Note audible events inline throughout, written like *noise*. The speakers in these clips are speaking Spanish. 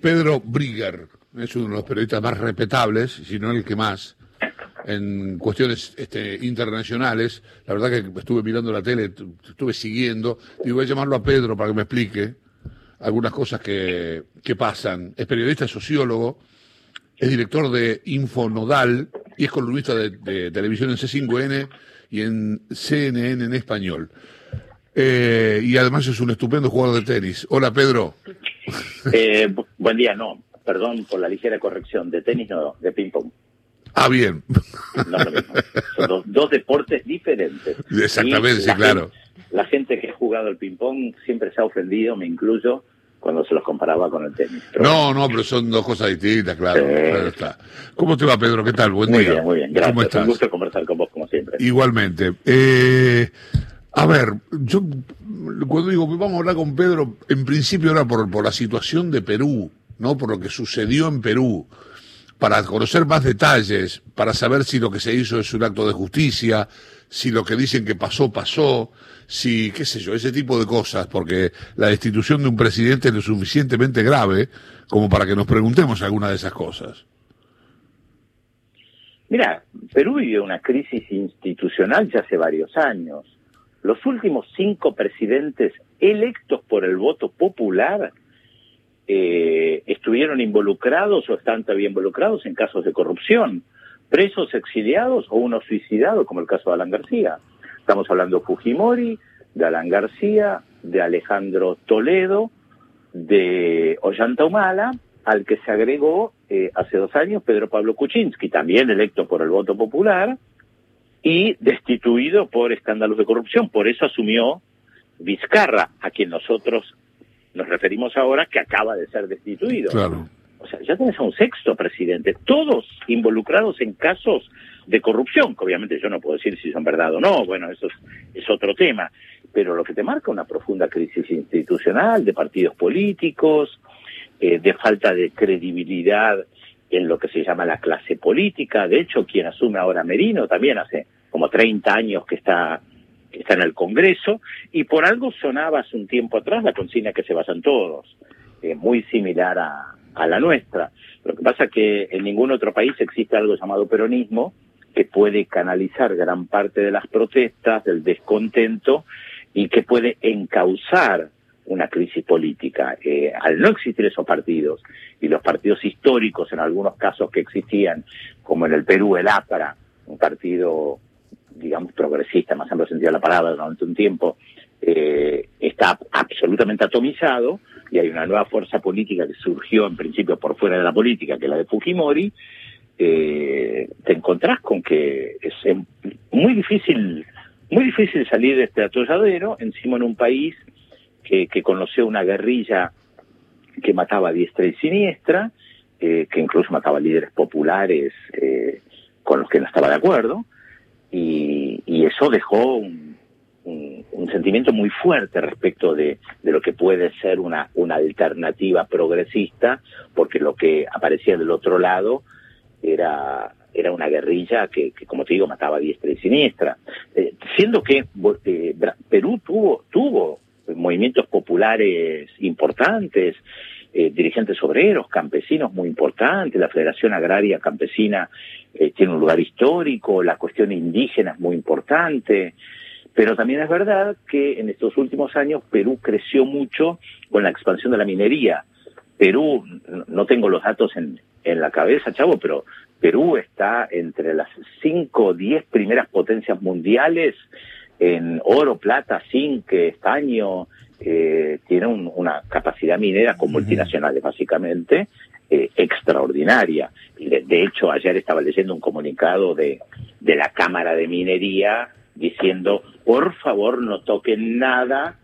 Pedro Brigger es uno de los periodistas más respetables, si no el que más, en cuestiones este, internacionales. La verdad que estuve mirando la tele, estuve siguiendo. y voy a llamarlo a Pedro para que me explique algunas cosas que, que pasan. Es periodista, es sociólogo, es director de Infonodal y es columnista de, de televisión en C5N y en CNN en español. Eh, y además es un estupendo jugador de tenis. Hola, Pedro. Eh, buen día, no, perdón por la ligera corrección, de tenis no, de ping-pong. Ah, bien. No lo mismo. Son dos, deportes diferentes. *laughs* Exactamente, sí, claro. la gente que ha jugado el ping-pong siempre se ha ofendido, me incluyo, cuando se los comparaba con el tenis. no, no, pero son dos cosas distintas, claro. está. ¿Cómo te va, Pedro? ¿Qué tal? Buen muy día. Bien, muy bien, gracias. ¿Cómo estás? Un gusto conversar con vos, como siempre. Igualmente. Eh, a ver, yo cuando digo vamos a hablar con Pedro, en principio era por, por la situación de Perú, ¿no? Por lo que sucedió en Perú, para conocer más detalles, para saber si lo que se hizo es un acto de justicia, si lo que dicen que pasó, pasó, si, qué sé yo, ese tipo de cosas, porque la destitución de un presidente es lo suficientemente grave como para que nos preguntemos alguna de esas cosas. Mira, Perú vive una crisis institucional ya hace varios años los últimos cinco presidentes electos por el voto popular eh, estuvieron involucrados o están todavía involucrados en casos de corrupción, presos, exiliados o uno suicidado, como el caso de Alan García. Estamos hablando de Fujimori, de Alan García, de Alejandro Toledo, de Ollanta Humala, al que se agregó eh, hace dos años Pedro Pablo Kuczynski, también electo por el voto popular, y destituido por escándalos de corrupción. Por eso asumió Vizcarra, a quien nosotros nos referimos ahora, que acaba de ser destituido. Claro. O sea, ya tenés a un sexto presidente, todos involucrados en casos de corrupción, que obviamente yo no puedo decir si son verdad o no, bueno, eso es, otro tema, pero lo que te marca una profunda crisis institucional, de partidos políticos, eh, de falta de credibilidad en lo que se llama la clase política. De hecho, quien asume ahora Merino también hace como 30 años que está, está en el Congreso, y por algo sonaba hace un tiempo atrás la consigna que se basan todos, eh, muy similar a, a la nuestra. Lo que pasa es que en ningún otro país existe algo llamado peronismo que puede canalizar gran parte de las protestas, del descontento y que puede encauzar una crisis política. Eh, al no existir esos partidos y los partidos históricos en algunos casos que existían, como en el Perú el APRA, un partido, digamos, progresista, más amplio sentido de la palabra, durante un tiempo, eh, está absolutamente atomizado y hay una nueva fuerza política que surgió en principio por fuera de la política, que es la de Fujimori, eh, te encontrás con que es muy difícil, muy difícil salir de este atolladero encima en un país que, conoció una guerrilla que mataba a diestra y siniestra, eh, que incluso mataba líderes populares con los que no estaba de acuerdo, y, eso dejó un, sentimiento muy fuerte respecto de, lo que puede ser una, una alternativa progresista, porque lo que aparecía del otro lado era era una guerrilla que, como te digo, mataba a diestra y siniestra. Eh, siendo que Perú tuvo, tuvo movimientos populares importantes, eh, dirigentes obreros, campesinos muy importantes, la Federación Agraria Campesina eh, tiene un lugar histórico, la cuestión indígena es muy importante, pero también es verdad que en estos últimos años Perú creció mucho con la expansión de la minería. Perú, no tengo los datos en, en la cabeza, chavo, pero Perú está entre las cinco o diez primeras potencias mundiales en oro, plata, zinc, estaño, eh, tiene una capacidad minera con multinacionales básicamente eh, extraordinaria. De, de, hecho, ayer estaba leyendo un comunicado de, de la Cámara de Minería diciendo, por favor, no toquen nada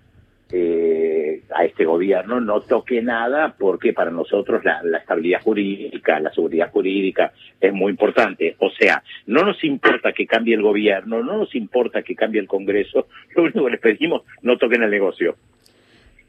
eh, a este gobierno no toque nada porque para nosotros la, estabilidad jurídica, la seguridad jurídica es muy importante. O sea, no nos importa que cambie el gobierno, no nos importa que cambie el Congreso, *laughs* lo único que les pedimos, no toquen el negocio.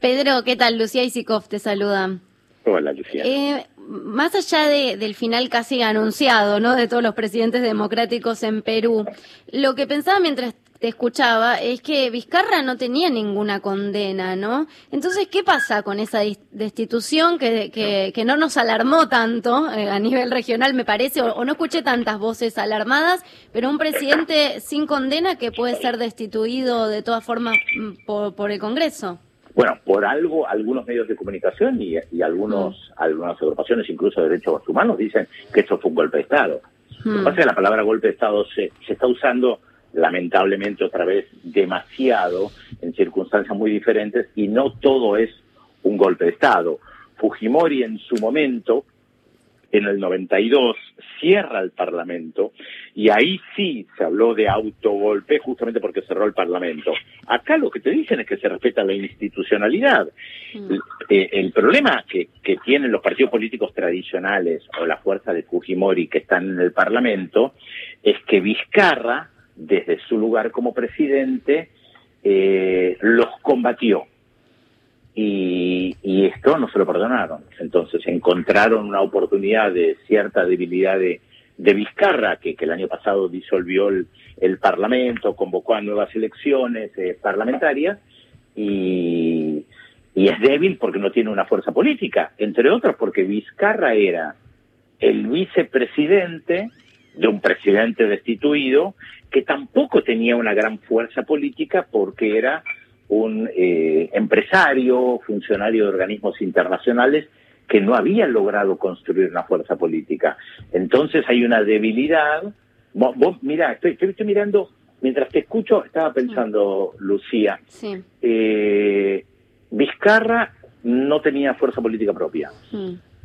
Pedro, ¿qué tal? Lucía Isikov te saluda. Hola, Lucía. Eh, más allá del final casi anunciado, ¿no? De todos los presidentes democráticos en Perú, lo que pensaba mientras te escuchaba es que Vizcarra no tenía ninguna condena, ¿no? Entonces, ¿qué pasa con esa destitución que, que, no nos alarmó tanto eh, a nivel regional, me parece, o, no escuché tantas voces alarmadas, pero un presidente sin condena que puede ser destituido de todas formas mm, por, por el Congreso? Bueno, por algo, algunos medios de comunicación y, algunos, mm. algunas agrupaciones, incluso de derechos humanos, dicen que esto fue un golpe de Estado. Lo que mm. pasa es que la palabra golpe de Estado se, se está usando lamentablemente otra vez demasiado en circunstancias muy diferentes y no todo es un golpe de Estado. Fujimori en su momento, en el 92, cierra el Parlamento y ahí sí se habló de autogolpe justamente porque cerró el Parlamento. Acá lo que te dicen es que se respeta la institucionalidad. Mm. Eh, el problema que, que tienen los partidos políticos tradicionales o la fuerza de Fujimori que están en el Parlamento es que Vizcarra desde su lugar como presidente, eh, los combatió. Y, esto no se lo perdonaron. Entonces encontraron una oportunidad de cierta debilidad de, Vizcarra, que, el año pasado disolvió el, Parlamento, convocó a nuevas elecciones eh, parlamentarias y, y es débil porque no tiene una fuerza política, entre otros porque Vizcarra era el vicepresidente de un presidente destituido que tampoco tenía una gran fuerza política porque era un eh, empresario, funcionario de organismos internacionales que no había logrado construir una fuerza política. Entonces hay una debilidad. Vos, mira, estoy, estoy, mirando, mientras te escucho, estaba pensando, Lucía, sí. eh, Vizcarra no tenía fuerza política propia.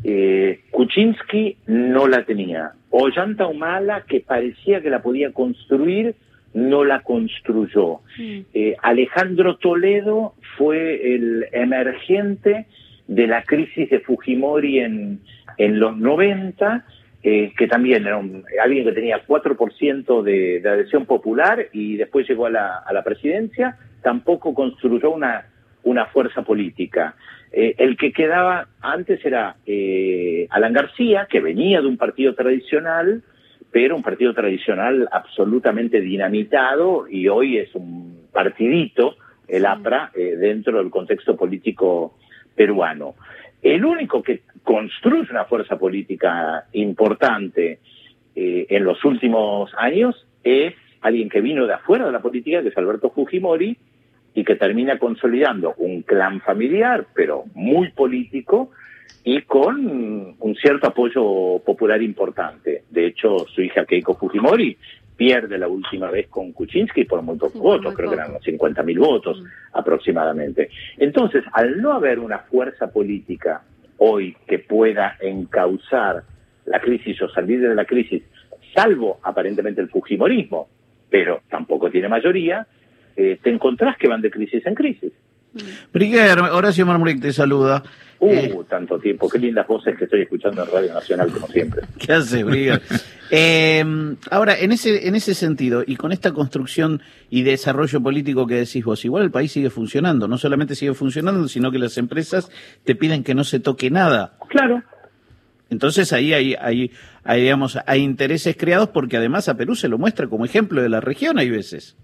Eh, Kuczynski no la tenía. Ollanta Humala, que parecía que la podía construir, no la construyó. Mm. Eh, Alejandro Toledo fue el emergente de la crisis de Fujimori en, en los 90, eh, que también era alguien que tenía 4% de, de adhesión popular y después llegó a la, a la presidencia, tampoco construyó una, una fuerza política. Eh, el que quedaba antes era eh, Alan García, que venía de un partido tradicional, pero un partido tradicional absolutamente dinamitado y hoy es un partidito, el APRA, eh, dentro del contexto político peruano. El único que construye una fuerza política importante en los últimos años es alguien que vino de afuera de la política, que es Alberto Fujimori, y que termina consolidando un clan familiar, pero muy político y con un cierto apoyo popular importante. De hecho, su hija Keiko Fujimori pierde la última vez con Kuczynski por muy pocos votos, creo que eran unos 50.000 votos aproximadamente. Entonces, al no haber una fuerza política hoy que pueda encauzar la crisis o salir de la crisis, salvo aparentemente el Fujimorismo, pero tampoco tiene mayoría, eh, te encontrás que van de crisis en crisis. Briguer, Horacio Marmuric te saluda. Uh, eh, tanto tiempo, qué lindas voces que estoy escuchando en Radio Nacional como siempre. *laughs* ¿Qué hace, Briguer? *laughs* Eh, ahora, en ese, en ese sentido, y con esta construcción y desarrollo político que decís vos, igual el país sigue funcionando, no solamente sigue funcionando, sino que las empresas te piden que no se toque nada. Claro. Entonces ahí hay, hay, hay, digamos, hay intereses creados porque además a Perú se lo muestra como ejemplo de la región, hay veces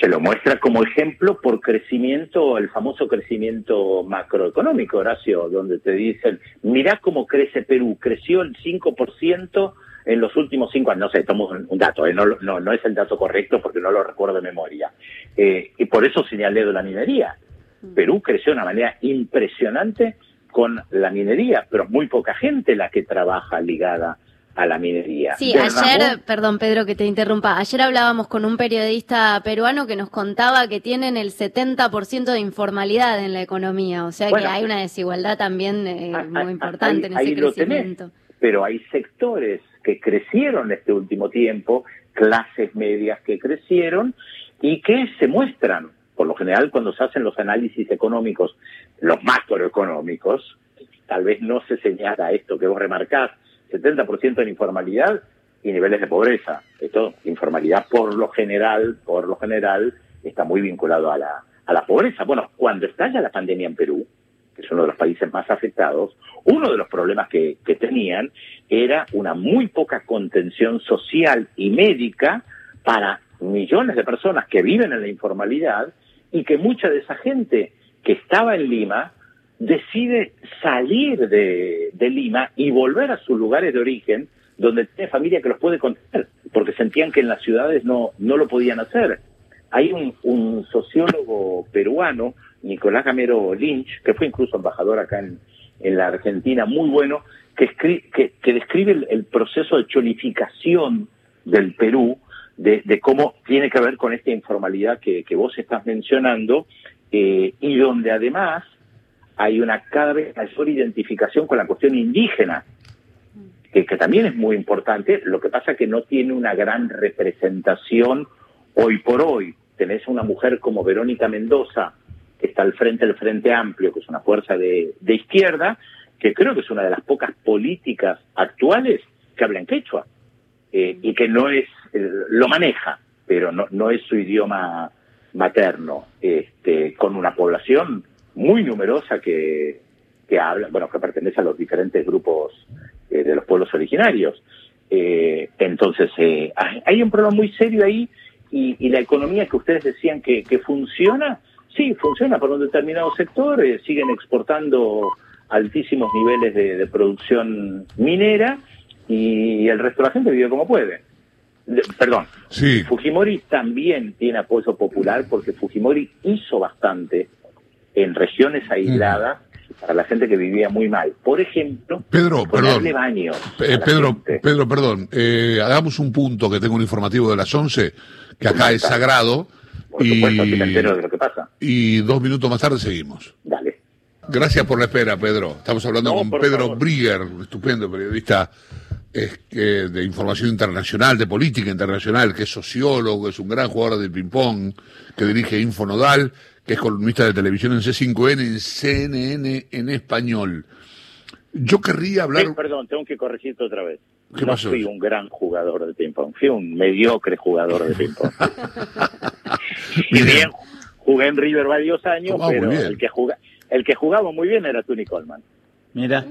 se lo muestra como ejemplo por crecimiento, el famoso crecimiento macroeconómico, Horacio, donde te dicen, mirá cómo crece Perú, creció el 5% en los últimos cinco años, no sé, tomo un dato, eh, no, no, no, es el dato correcto porque no lo recuerdo de memoria. Eh, y por eso señalé de la minería. Mm. Perú creció de una manera impresionante con la minería, pero muy poca gente la que trabaja ligada a la minería. Sí, ayer, perdón Pedro que te interrumpa, ayer hablábamos con un periodista peruano que nos contaba que tienen el 70% de informalidad en la economía, o sea que hay una desigualdad también eh, muy importante en ese crecimiento. pero hay sectores que crecieron este último tiempo, clases medias que crecieron y que se muestran, por lo general cuando se hacen los análisis económicos, los macroeconómicos, tal vez no se señala esto que vos remarcás, 70% en informalidad y niveles de pobreza. Esto, informalidad por lo general, por lo general, está muy vinculado a la, a la pobreza. Bueno, cuando estalla la pandemia en Perú, que es uno de los países más afectados, uno de los problemas que, que tenían era una muy poca contención social y médica para millones de personas que viven en la informalidad y que mucha de esa gente que estaba en Lima decide salir de, Lima y volver a sus lugares de origen donde tiene familia que los puede contener, porque sentían que en las ciudades no, no lo podían hacer. Hay un, sociólogo peruano, Nicolás Gamero Lynch, que fue incluso embajador acá en, en la Argentina, muy bueno, que, escri que, describe el, proceso de chonificación del Perú, de, de, cómo tiene que ver con esta informalidad que, que vos estás mencionando, eh, y donde además hay una cada vez mayor identificación con la cuestión indígena, que, también es muy importante, lo que pasa que no tiene una gran representación hoy por hoy. Tenés una mujer como Verónica Mendoza, que está al frente del Frente Amplio, que es una fuerza de, izquierda, que creo que es una de las pocas políticas actuales que hablan quechua eh, y que no es, eh, lo maneja, pero no, no es su idioma materno, este, con una población muy numerosa que, que habla, bueno, que pertenece a los diferentes grupos eh, de los pueblos originarios. Eh, entonces, eh, hay un problema muy serio ahí y, y, la economía que ustedes decían que, que funciona, sí, funciona por un determinado sector, eh, siguen exportando altísimos niveles de, de, producción minera y el resto de la gente vive como puede. De, perdón, sí. Fujimori también tiene apoyo popular porque Fujimori hizo bastante en regiones aisladas para la gente que vivía muy mal. Por ejemplo, Pedro, perdón. baños eh, Pedro, Pedro, perdón. Eh, hagamos un punto que tengo un informativo de las 11, que acá es sagrado. Por y, supuesto, entero de lo que pasa. Y dos minutos más tarde seguimos. Dale. Gracias por la espera, Pedro. Estamos hablando No, con Pedro favor. Brigger, estupendo periodista es que de información internacional, de política internacional, que es sociólogo, es un gran jugador de ping-pong, que dirige Infonodal, que es columnista de televisión en C5N, en CNN en español. Yo querría hablar. Sí, perdón, tengo que corregirte otra vez. ¿Qué no pasó? fui un gran jugador de ping-pong, fui un mediocre jugador de ping-pong. *laughs* y bien, jugué en River varios años, Ah, pero el que, juga, el que jugaba muy bien era Tony Coleman. Mira,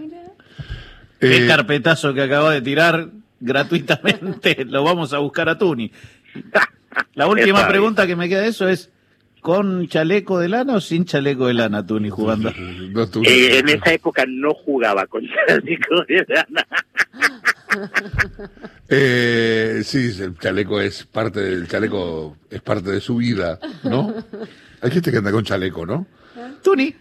qué Eh, carpetazo que acaba de tirar gratuitamente. *laughs* Lo vamos a buscar a Tuni. *laughs* La última pregunta que me queda de eso es: ¿con chaleco de lana o sin chaleco de lana, Tuni, jugando? *laughs* no Eh, en esa época no jugaba con *laughs* chaleco de lana. *laughs* Eh, sí, el chaleco es parte del chaleco, es parte de su vida, ¿no? Hay gente que anda con chaleco, ¿no? Tuni.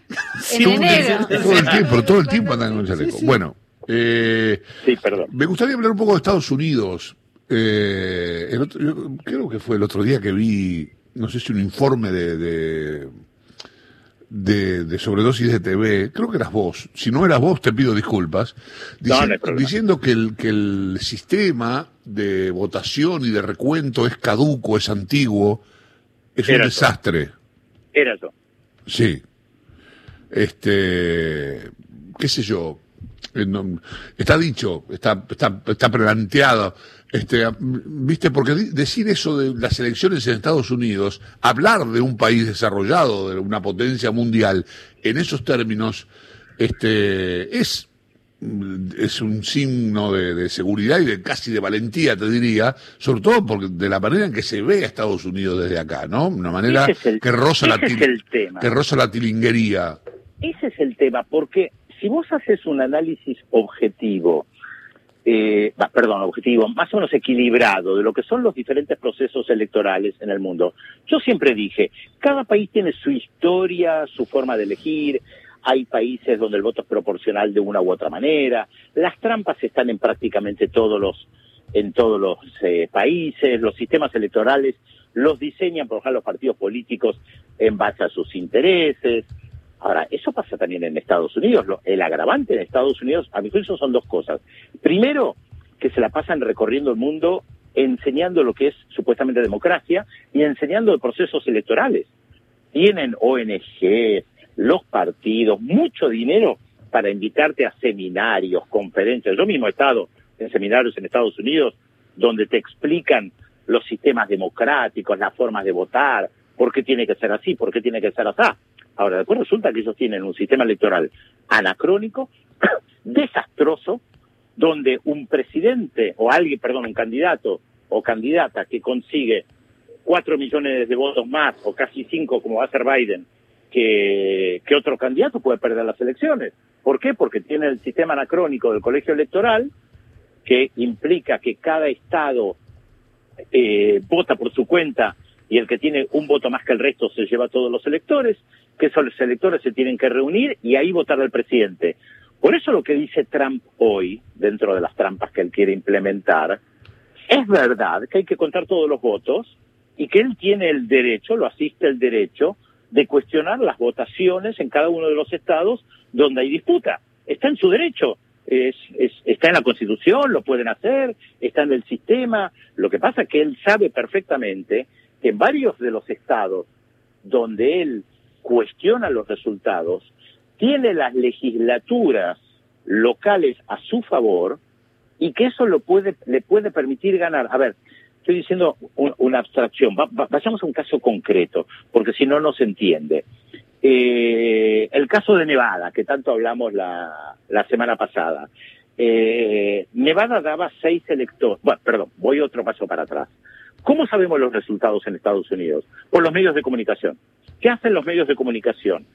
En enero. Todo el tiempo, todo el tiempo andan con chaleco. Bueno, eh, Sí, perdón. me gustaría hablar un poco de Estados Unidos. Eh, el otro- yo creo que fue el otro día que vi, no sé si un informe de, de, de, de sobredosis de TV, creo que eras vos. Si no eras vos, te pido disculpas. No, no hay Diciendo, que, el, que el sistema de votación y de recuento es caduco, es antiguo, es un Era desastre. Era yo. Sí. Este, qué sé yo, eh, está dicho, está, está, está planteado, este, viste, porque decir eso de las elecciones en Estados Unidos, hablar de un país desarrollado, de una potencia mundial, en esos términos, este, es, es un signo de, de seguridad y de casi de valentía, te diría, sobre todo porque de la manera en que se ve a Estados Unidos desde acá, ¿no? Una manera Ese es el- que roza la que roza la tilinguería. Ese es el tema, porque si vos haces un análisis objetivo, eh, perdón, objetivo, más o menos equilibrado de lo que son los diferentes procesos electorales en el mundo, yo siempre dije, cada país tiene su historia, su forma de elegir, hay países donde el voto es proporcional de una u otra manera, las trampas están en prácticamente todos los en todos los eh, países, los sistemas electorales los diseñan por lo los partidos políticos en base a sus intereses, Ahora, eso pasa también en Estados Unidos. El agravante en Estados Unidos, a mi juicio, son dos cosas. Primero, que se la pasan recorriendo el mundo enseñando lo que es supuestamente democracia y enseñando procesos electorales. Tienen ONG, los partidos, mucho dinero para invitarte a seminarios, conferencias. Yo mismo he estado en seminarios en Estados Unidos donde te explican los sistemas democráticos, las formas de votar, por qué tiene que ser así, por qué tiene que ser así. Ahora, después resulta que ellos tienen un sistema electoral anacrónico, *coughs* desastroso, donde un presidente o alguien, perdón, un candidato o candidata que consigue cuatro millones de votos más, o casi cinco, como va a ser Biden, que, otro candidato puede perder las elecciones. ¿Por qué? Porque tiene el sistema anacrónico del colegio electoral, que implica que cada estado eh, vota por su cuenta y el que tiene un voto más que el resto se lleva a todos los electores, que esos electores se tienen que reunir y ahí votar al presidente. Por eso lo que dice Trump hoy, dentro de las trampas que él quiere implementar, es verdad que hay que contar todos los votos y que él tiene el derecho, lo asiste el derecho, de cuestionar las votaciones en cada uno de los estados donde hay disputa. Está en su derecho, es, está en la Constitución, lo pueden hacer, está en el sistema. Lo que pasa es que él sabe perfectamente que en varios de los estados donde él cuestiona los resultados, tiene las legislaturas locales a su favor y que eso lo puede, le puede permitir ganar. A ver, estoy diciendo una abstracción. vayamos a un caso concreto, porque si no, no se entiende. Eh, el caso de Nevada, que tanto hablamos la, la semana pasada. Eh, Nevada daba seis electores. Bueno, perdón, voy otro paso para atrás. ¿Cómo sabemos los resultados en Estados Unidos? Por los medios de comunicación. ¿Qué hacen los medios de comunicación?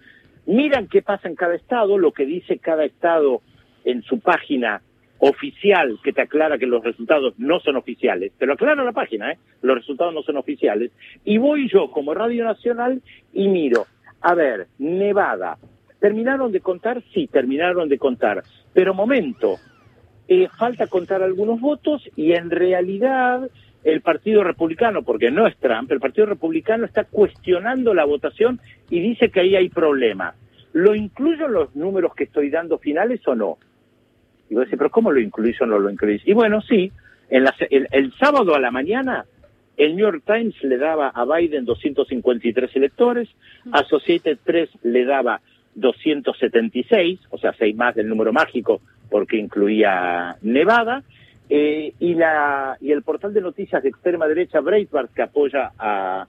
Miran qué pasa en cada estado, lo que dice cada estado en su página oficial que te aclara que los resultados no son oficiales, te lo aclara la página, ¿eh? los resultados no son oficiales, y voy yo como Radio Nacional y miro, a ver, Nevada, ¿terminaron de contar? Sí, terminaron de contar, pero momento, eh, falta contar algunos votos y en realidad el Partido Republicano, porque no es Trump, el Partido Republicano está cuestionando la votación y dice que ahí hay problema. ¿Lo incluyo los números que estoy dando finales o no? Y vos decís, pero ¿cómo lo incluís o no lo incluís? Y bueno, sí, en el, sábado a la mañana el New York Times le daba a Biden 253 electores, Associated Press le daba 276, o sea, seis más del número mágico porque incluía Nevada, eh, y, la, y el portal de noticias de extrema derecha Breitbart, que apoya a,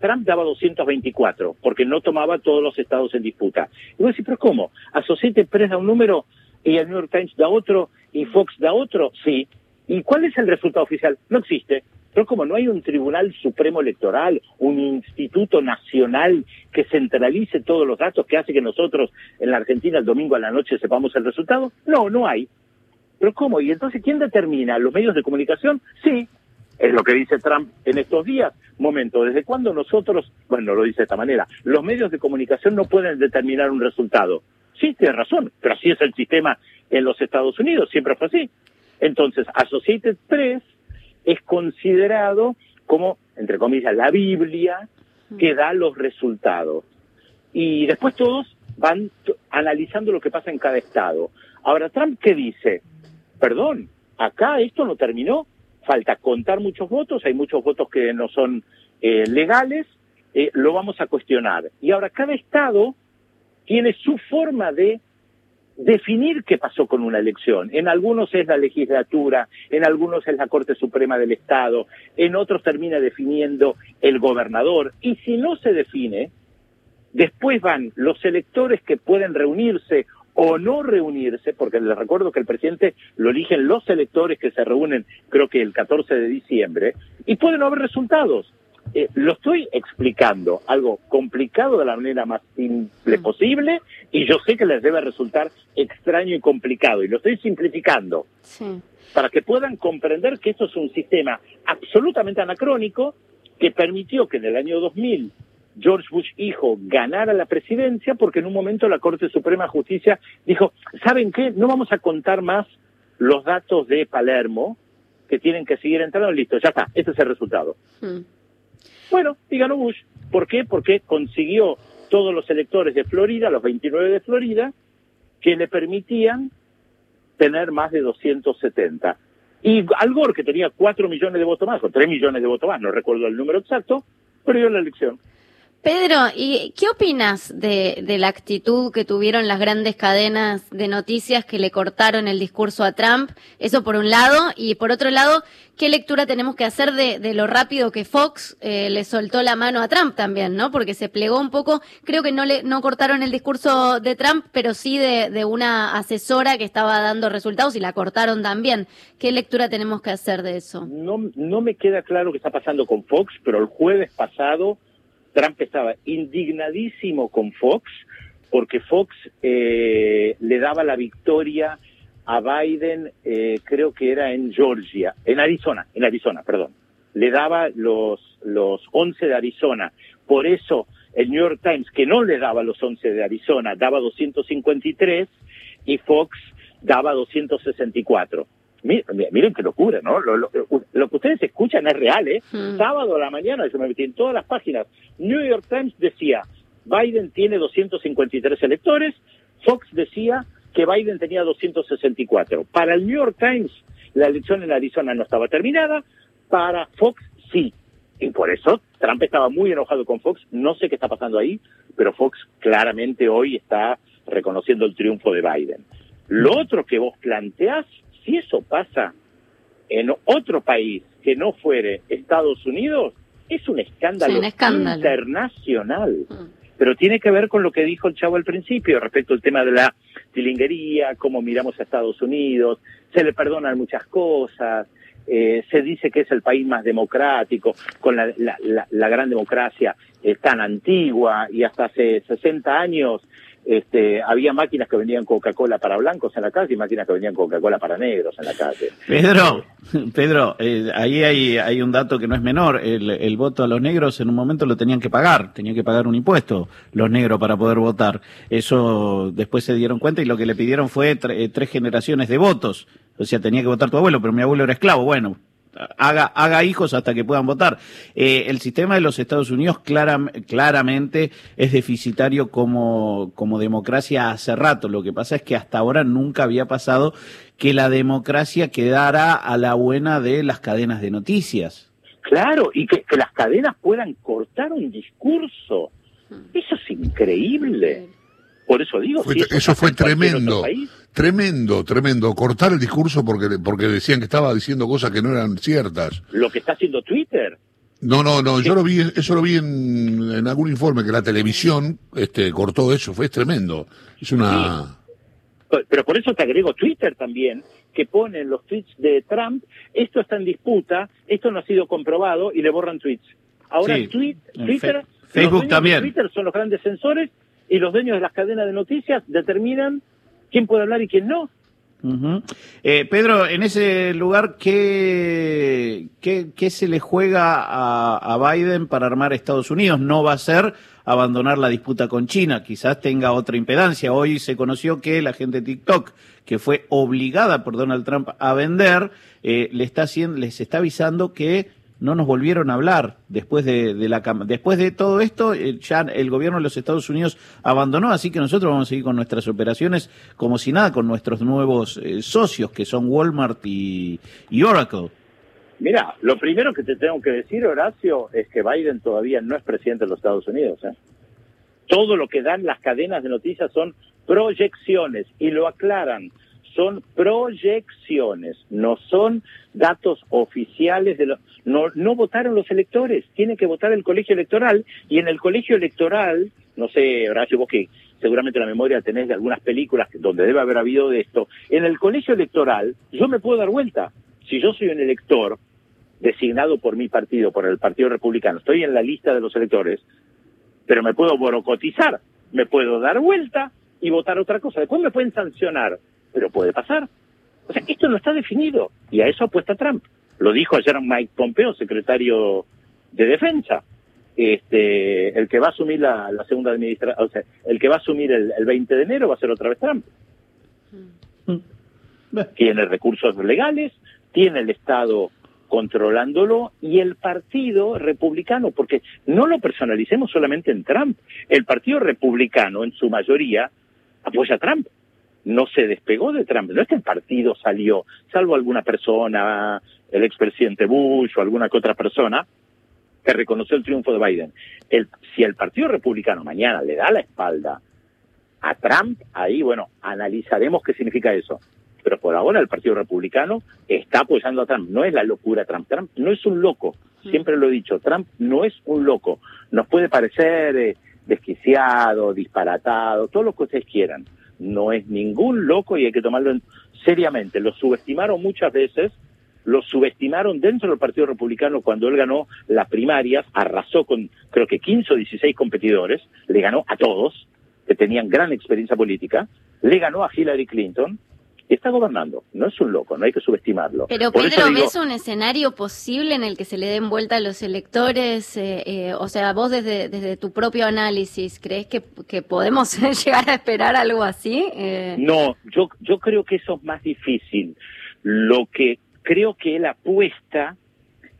Trump, daba 224, porque no tomaba todos los estados en disputa. Y vos decís, pero ¿cómo? Associated Press da un número y el New York Times da otro y Fox da otro, sí. ¿Y cuál es el resultado oficial? No existe. Pero como no hay un Tribunal Supremo Electoral, un Instituto Nacional que centralice todos los datos que hace que nosotros en la Argentina el domingo a la noche sepamos el resultado, no, no hay. Pero ¿cómo? ¿Y entonces quién determina? ¿Los medios de comunicación? Sí, es lo que dice Trump en estos días. Momento, ¿desde cuándo nosotros, bueno, lo dice de esta manera, los medios de comunicación no pueden determinar un resultado? Sí, tiene razón, pero así es el sistema en los Estados Unidos, siempre fue así. Entonces, Associated Press es considerado como, entre comillas, la Biblia que da los resultados. Y después todos van analizando lo que pasa en cada estado. Ahora, Trump, ¿qué dice? Perdón, acá esto no terminó, falta contar muchos votos, hay muchos votos que no son eh, legales, eh, lo vamos a cuestionar. Y ahora cada estado tiene su forma de definir qué pasó con una elección. En algunos es la legislatura, en algunos es la Corte Suprema del Estado, en otros termina definiendo el gobernador. Y si no se define, después van los electores que pueden reunirse o no reunirse, porque les recuerdo que el presidente lo eligen los electores que se reúnen, creo que el 14 de diciembre, y pueden haber resultados. Eh, lo estoy explicando, algo complicado de la manera más simple mm. posible, y yo sé que les debe resultar extraño y complicado, y lo estoy simplificando. Para que puedan comprender que esto es un sistema absolutamente anacrónico que permitió que en el año 2000 George Bush hijo ganara la presidencia porque en un momento la Corte Suprema de Justicia dijo, ¿saben qué? No vamos a contar más los datos de Palermo que tienen que seguir entrando, listo, ya está, este es el resultado. Hmm. Bueno, y ganó Bush. ¿Por qué? Porque consiguió todos los electores de Florida, los 29 de Florida, que le permitían tener más de 270. Y Al Gore, que tenía 4 millones de votos más, o 3 millones de votos más, no recuerdo el número exacto, perdió la elección. Pedro, ¿y qué opinas de, de, la actitud que tuvieron las grandes cadenas de noticias que le cortaron el discurso a Trump? Eso por un lado. Y por otro lado, ¿qué lectura tenemos que hacer de, lo rápido que Fox eh, le soltó la mano a Trump también, ¿no? Porque se plegó un poco, creo que no le no cortaron el discurso de Trump, pero sí de, de una asesora que estaba dando resultados y la cortaron también. ¿Qué lectura tenemos que hacer de eso? No, no me queda claro qué está pasando con Fox, pero el jueves pasado Trump estaba indignadísimo con Fox porque Fox eh, le daba la victoria a Biden, eh, creo que era en Georgia, en Arizona, en Arizona, perdón. Le daba los, los 11 de Arizona. Por eso el New York Times, que no le daba los 11 de Arizona, daba 253 y Fox daba 264. Miren, qué locura, ¿no? Lo, que ustedes escuchan es real, ¿eh? Hmm. Sábado a la mañana, yo me metí en todas las páginas. New York Times decía, Biden tiene 253 electores, Fox decía que Biden tenía 264. Para el New York Times, la elección en Arizona no estaba terminada, para Fox sí. Y por eso Trump estaba muy enojado con Fox, no sé qué está pasando ahí, pero Fox claramente hoy está reconociendo el triunfo de Biden. Lo otro que vos planteás si eso pasa en otro país que no fuere Estados Unidos, es un escándalo, internacional. Mm. Pero tiene que ver con lo que dijo el chavo al principio respecto al tema de la tilinguería, cómo miramos a Estados Unidos, se le perdonan muchas cosas, eh, se dice que es el país más democrático, con la, la gran democracia eh, tan antigua y hasta hace 60 años este, había máquinas que vendían Coca-Cola para blancos en la calle y máquinas que vendían Coca-Cola para negros en la calle. Pedro, *laughs* Pedro, eh, ahí hay, hay un dato que no es menor. El, el, voto a los negros en un momento lo tenían que pagar, tenían que pagar un impuesto los negros para poder votar. Eso después se dieron cuenta y lo que le pidieron fue eh, tres generaciones de votos. O sea, tenía que votar tu abuelo, pero mi abuelo era esclavo. Bueno, haga, haga hijos hasta que puedan votar. Eh, el sistema de los Estados Unidos claramente es deficitario como, como democracia hace rato. Lo que pasa es que hasta ahora nunca había pasado que la democracia quedara a la buena de las cadenas de noticias. Claro, y que, que las cadenas puedan cortar un discurso. Eso es increíble. Por eso digo, eso, fue tremendo, tremendo, tremendo. Cortar el discurso porque, porque decían que estaba diciendo cosas que no eran ciertas. Lo que está haciendo Twitter. No, no, no, yo lo vi, eso lo vi en, algún informe que la televisión este, cortó eso, fue tremendo. Es una... Pero por eso te agrego Twitter también, que ponen los tweets de Trump, esto está en disputa, esto no ha sido comprobado y le borran tweets. Ahora Twitter, Facebook también. Twitter son los grandes sensores y los dueños de las cadenas de noticias determinan quién puede hablar y quién no. eh, Pedro, en ese lugar, ¿qué, qué, se le juega a, Biden para armar Estados Unidos? No va a ser abandonar la disputa con China, quizás tenga otra impedancia. Hoy se conoció que la gente de TikTok, que fue obligada por Donald Trump a vender, eh, le está haciendo, les está avisando que no nos volvieron a hablar después de, después de todo esto eh, ya el gobierno de los Estados Unidos abandonó así que nosotros vamos a seguir con nuestras operaciones como si nada con nuestros nuevos eh, socios que son Walmart y, Oracle Mira, lo primero que te tengo que decir, Horacio, es que Biden todavía no es presidente de los Estados Unidos. ¿eh? Todo lo que dan las cadenas de noticias son proyecciones y lo aclaran son proyecciones, no son datos oficiales de los no no votaron los electores, tiene que votar el colegio electoral y en el colegio electoral, no sé, Horacio, vos que seguramente la memoria tenés de algunas películas donde debe haber habido de esto, en el colegio electoral yo me puedo dar vuelta. Si yo soy un elector designado por mi partido, por el Partido Republicano, estoy en la lista de los electores, pero me puedo borocotizar, me puedo dar vuelta y votar otra cosa. Después me pueden sancionar pero puede pasar. O sea, esto no está definido y a eso apuesta Trump. Lo dijo ayer Mike Pompeo, secretario de Defensa. Este, el que va a asumir la, segunda administración, o sea, el que va a asumir el, 20 de enero va a ser otra vez Trump. Mm. Tiene recursos legales, tiene el Estado controlándolo y el partido republicano, porque no lo personalicemos solamente en Trump, el partido republicano en su mayoría apoya a Trump no se despegó de Trump. No es que el partido salió, salvo alguna persona, el expresidente Bush o alguna que otra persona, que reconoció el triunfo de Biden. El, si el Partido Republicano mañana le da la espalda a Trump, ahí, bueno, analizaremos qué significa eso. Pero por ahora el Partido Republicano está apoyando a Trump. No es la locura Trump. Trump no es un loco. Siempre lo he dicho. Trump no es un loco. Nos puede parecer eh, desquiciado, disparatado, todo lo que ustedes quieran. No es ningún loco y hay que tomarlo seriamente. Lo subestimaron muchas veces lo subestimaron dentro del Partido Republicano cuando él ganó las primarias, arrasó con creo que 15 o 16 competidores, le ganó a todos, que tenían gran experiencia política, le ganó a Hillary Clinton, y está gobernando. No es un loco, no hay que subestimarlo. Pero Pedro, ¿ves un escenario posible en el que se le den vuelta a los electores? Eh, eh, o sea, vos desde, desde tu propio análisis, ¿crees que, que podemos *laughs* llegar a esperar algo así? Eh... No, yo, yo creo que eso es más difícil. Lo que creo que la apuesta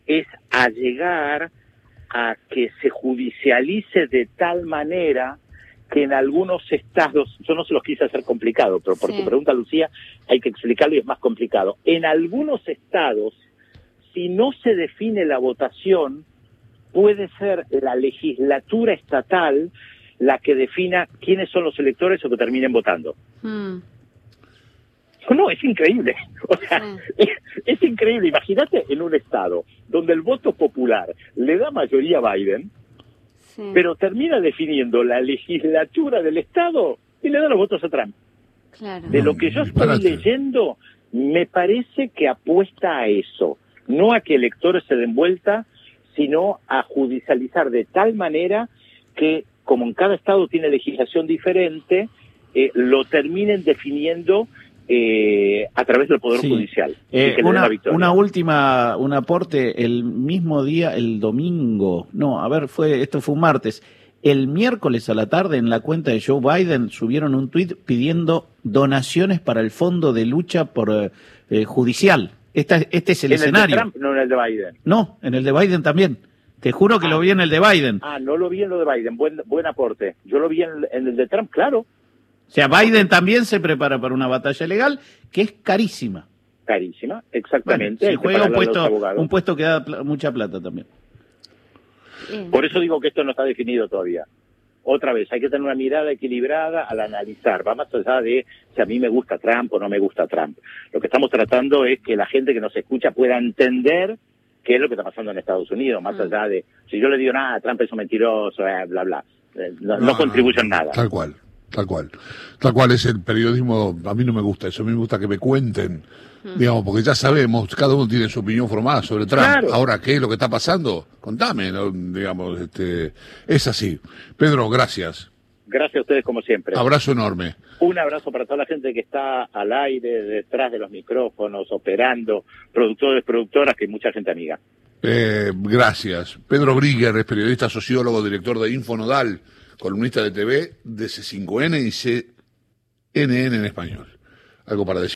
es a llegar a que se judicialice de tal manera que en algunos estados, yo no se los quise hacer complicado, pero por tu pregunta, Lucía, hay que explicarlo y es más complicado. En algunos estados, si no se define la votación, puede ser la legislatura estatal la que defina quiénes son los electores o que terminen votando. Hmm. No, es increíble. *laughs* O sea, es, increíble. Imagínate en un estado donde el voto popular le da mayoría a Biden, pero termina definiendo la legislatura del estado y le da los votos a Trump. De lo que yo estoy leyendo, me parece que apuesta a eso, no a que electores se den vuelta, sino a judicializar de tal manera que, como en cada estado tiene legislación diferente, eh, lo terminen definiendo eh, a través del Poder Judicial. Eh, una, última, un aporte, el mismo día, el domingo, no, a ver, fue esto fue un martes, el miércoles a la tarde en la cuenta de Joe Biden subieron un tuit pidiendo donaciones para el fondo de lucha por eh, judicial. este es el escenario. El de Trump, no en el de Biden. No, en el de Biden también. Te juro que lo vi en el de Biden. Ah, no lo vi en lo de Biden. Buen, buen aporte. Yo lo vi en el de Trump, claro. O sea, Biden también se prepara para una batalla legal que es carísima. Carísima, exactamente. se juega un puesto, un puesto que da mucha plata también. Por eso digo que esto no está definido todavía. Otra vez, hay que tener una mirada equilibrada al analizar. Va más allá de si a mí me gusta Trump o no me gusta Trump. Lo que estamos tratando es que la gente que nos escucha pueda entender qué es lo que está pasando en Estados Unidos, más mm. allá de si yo le digo nada, Trump es un mentiroso, eh, bla, bla. Eh, no, no, contribuye en nada. Tal cual. Tal cual. Tal cual es el periodismo, a mí no me gusta eso, a mí me gusta que me cuenten, mm. digamos, porque ya sabemos, cada uno tiene su opinión formada sobre Trump. Ahora, ¿qué es lo que está pasando? Contame, digamos, este, es así. Pedro, gracias. Gracias a ustedes como siempre. Abrazo enorme. Un abrazo para toda la gente que está al aire, detrás de los micrófonos, operando, productores, productoras, que hay mucha gente amiga. Eh, gracias. Pedro Brigger es periodista, sociólogo, director de Infonodal columnista de TV de C5N y CNN en español. Algo para decir.